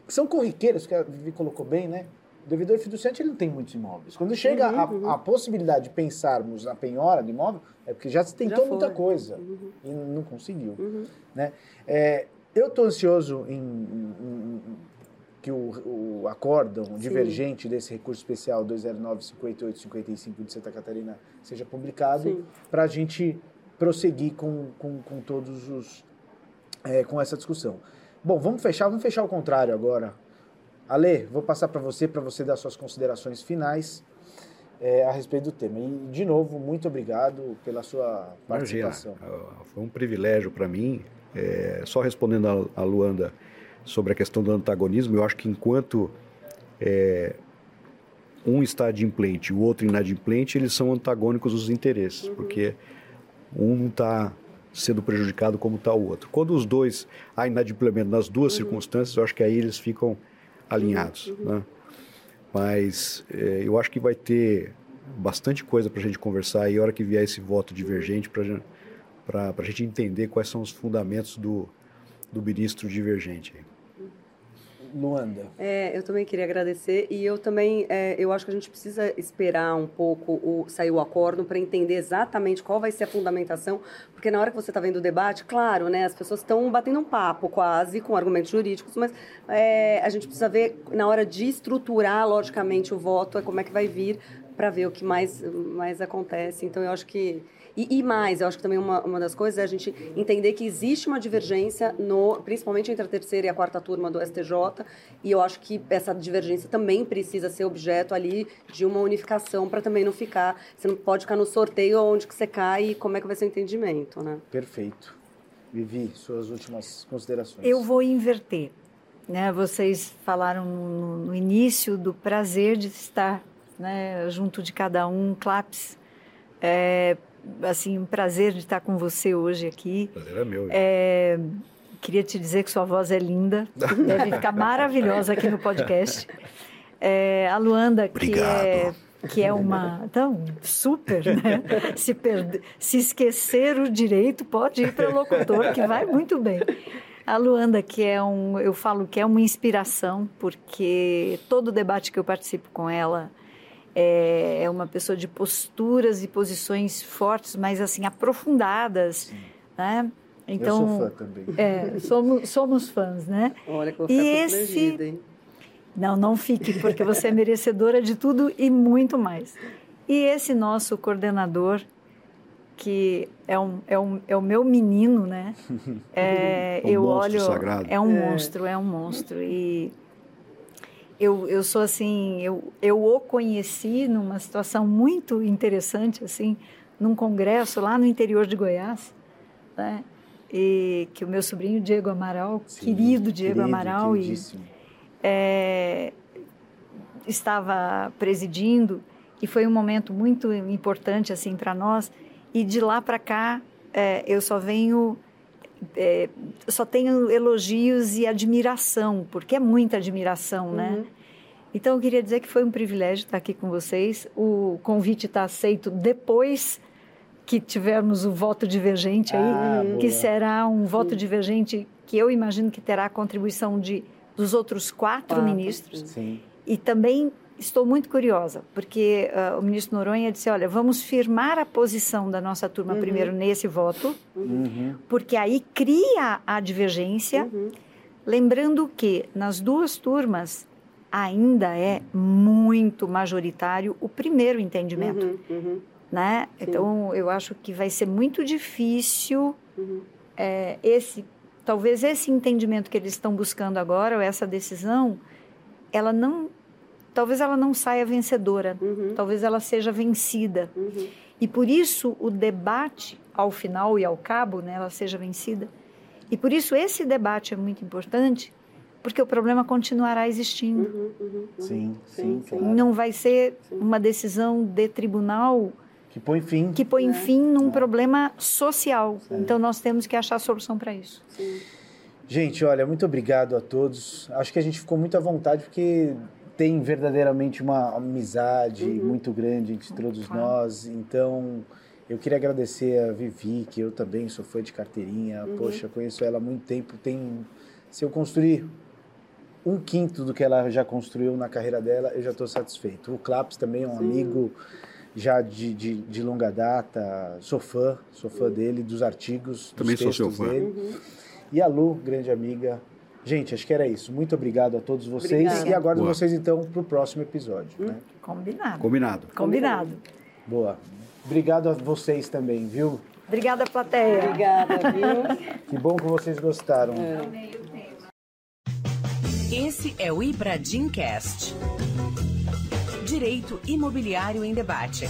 [SPEAKER 2] que são corriqueiras, que a Vivi colocou bem, né? O devedor fiduciante ele não tem muitos imóveis. Quando chega a, a possibilidade de pensarmos na penhora de imóvel, é porque já se tentou
[SPEAKER 5] Já
[SPEAKER 2] muita coisa e não conseguiu. Né? É, eu estou ansioso em, em- em- que o, o acórdão divergente desse recurso especial 209-5855 de Santa Catarina seja publicado
[SPEAKER 5] Sim.
[SPEAKER 2] para a gente prosseguir com, com, com todos os é, com essa discussão. Bom, vamos fechar, vamos fechar o contrário agora. Ale, vou passar para você para você dar suas considerações finais é, a respeito do tema. E de novo, muito obrigado pela sua
[SPEAKER 4] Imagina,
[SPEAKER 2] participação.
[SPEAKER 4] ah, foi um privilégio para mim. É, só respondendo a, a Luanda sobre a questão do antagonismo, eu acho que enquanto é, um está adimplente e o outro inadimplente, eles são antagônicos os interesses, porque um não está sendo prejudicado como está o outro. Quando os dois há inadimplemento nas duas circunstâncias, eu acho que aí eles ficam alinhados. Né? Mas é, eu acho que vai ter bastante coisa para a gente conversar aí, a hora que vier esse voto divergente, para a gente entender quais são os fundamentos do, do ministro divergente.
[SPEAKER 2] Luanda.
[SPEAKER 5] É, eu também queria agradecer e eu também, é, eu acho que a gente precisa esperar um pouco o, sair o acordo para entender exatamente qual vai ser a fundamentação, porque na hora que você está vendo o debate, claro, né, as pessoas estão batendo um papo quase com argumentos jurídicos, mas é, a gente precisa ver na hora de estruturar logicamente o voto, é como é que vai vir para ver o que mais, mais acontece. Então eu acho que e, e mais, eu acho que também uma, uma das coisas é a gente entender que existe uma divergência, no, principalmente entre a terceira e a quarta turma do STJ, e eu acho que essa divergência também precisa ser objeto ali de uma unificação para também não ficar. Você não pode ficar no sorteio onde que você cai e como é que vai ser o entendimento, né?
[SPEAKER 2] Perfeito. Vivi, suas últimas considerações.
[SPEAKER 3] Eu vou inverter. Né? Vocês falaram no, no início do prazer de estar né, junto de cada um, Claps. É, assim, um prazer de estar com você hoje aqui.
[SPEAKER 4] Prazer é meu.
[SPEAKER 3] É, queria te dizer que sua voz é linda, deve ficar maravilhosa aqui no podcast. É, a Luanda, que é, que é uma. Então, super, né? Se, perde, se esquecer o direito, pode ir para o locutor, que vai muito bem. A Luanda, que é um. Eu falo que é uma inspiração, porque todo debate que eu participo com ela é, é uma pessoa de posturas e posições fortes, mas assim, aprofundadas. Né? Então,
[SPEAKER 2] eu sou fã também.
[SPEAKER 3] É, somos, somos fãs, né?
[SPEAKER 5] Olha que eu vou
[SPEAKER 3] E esse-
[SPEAKER 5] hein?
[SPEAKER 3] Não, não fique, porque você é merecedora de tudo e muito mais. E esse nosso coordenador, que é, um, é, um, é o meu menino, né? É,
[SPEAKER 4] Um
[SPEAKER 3] eu
[SPEAKER 4] monstro
[SPEAKER 3] olho.
[SPEAKER 4] sagrado.
[SPEAKER 3] É um
[SPEAKER 5] É.
[SPEAKER 3] monstro, é um monstro. E, eu, eu sou assim, eu, eu o conheci numa situação muito interessante, assim, num congresso lá no interior de Goiás, né? E que o meu sobrinho Diego Amaral, Sim, querido Diego querido, Amaral, e, é, estava presidindo e foi um momento muito importante assim para nós. E de lá para cá é, eu só venho é, só tenho elogios e admiração, porque é muita admiração, né? uhum. né? Então eu queria dizer que foi um privilégio estar aqui com vocês. O convite está aceito depois que tivermos o voto divergente aí, ah, que será um voto Sim. divergente que eu imagino que terá a contribuição de dos outros quatro, ministros. Sim. E também estou muito curiosa, porque uh, o ministro Noronha disse: olha, vamos firmar a posição da nossa turma uhum. primeiro nesse voto, uhum. porque aí cria a divergência. Uhum. Lembrando que nas duas turmas ainda é muito majoritário o primeiro entendimento. Uhum, uhum. Né? Então, eu acho que vai ser muito difícil uhum. é, esse, talvez esse entendimento que eles estão buscando agora, ou essa decisão, ela não talvez ela não saia vencedora, uhum. talvez ela seja vencida. Uhum. E por isso o debate, ao final e ao cabo, né, ela seja vencida. E por isso esse debate é muito importante, porque o problema continuará existindo. Uhum,
[SPEAKER 2] uhum, uhum. sim, sim,
[SPEAKER 3] sim, Não vai ser uma decisão de tribunal
[SPEAKER 2] que põe fim,
[SPEAKER 3] que põe é. fim num é. problema social. Sim. Então nós temos que achar solução para isso. Sim.
[SPEAKER 2] Gente, olha, muito obrigado a todos. Acho que a gente ficou muito à vontade porque tem verdadeiramente uma amizade uhum. muito grande entre todos nós. Então, eu queria agradecer a Vivi, que eu também sou fã de carteirinha. Uhum. Poxa, conheço ela há muito tempo. Tem, se eu construir um quinto do que ela já construiu na carreira dela, eu já estou satisfeito. O Claps também é um Sim. amigo já de, de, de, longa data, sou fã, sou fã uhum. dele, dos artigos,
[SPEAKER 4] também
[SPEAKER 2] dos textos
[SPEAKER 4] sou seu fã.
[SPEAKER 2] dele. Uhum. E a Lu, grande amiga, Gente, acho que era isso. Muito obrigado a todos vocês Obrigada. e aguardo Boa. vocês então para o próximo episódio. Hum, né?
[SPEAKER 3] Combinado.
[SPEAKER 4] Combinado.
[SPEAKER 3] Combinado.
[SPEAKER 2] Boa. Obrigado a vocês também, viu?
[SPEAKER 3] Obrigada, plateia.
[SPEAKER 5] Obrigada, viu?
[SPEAKER 2] Que bom que vocês gostaram.
[SPEAKER 1] É. Esse é o Ibradim Cast. Direito Imobiliário em Debate.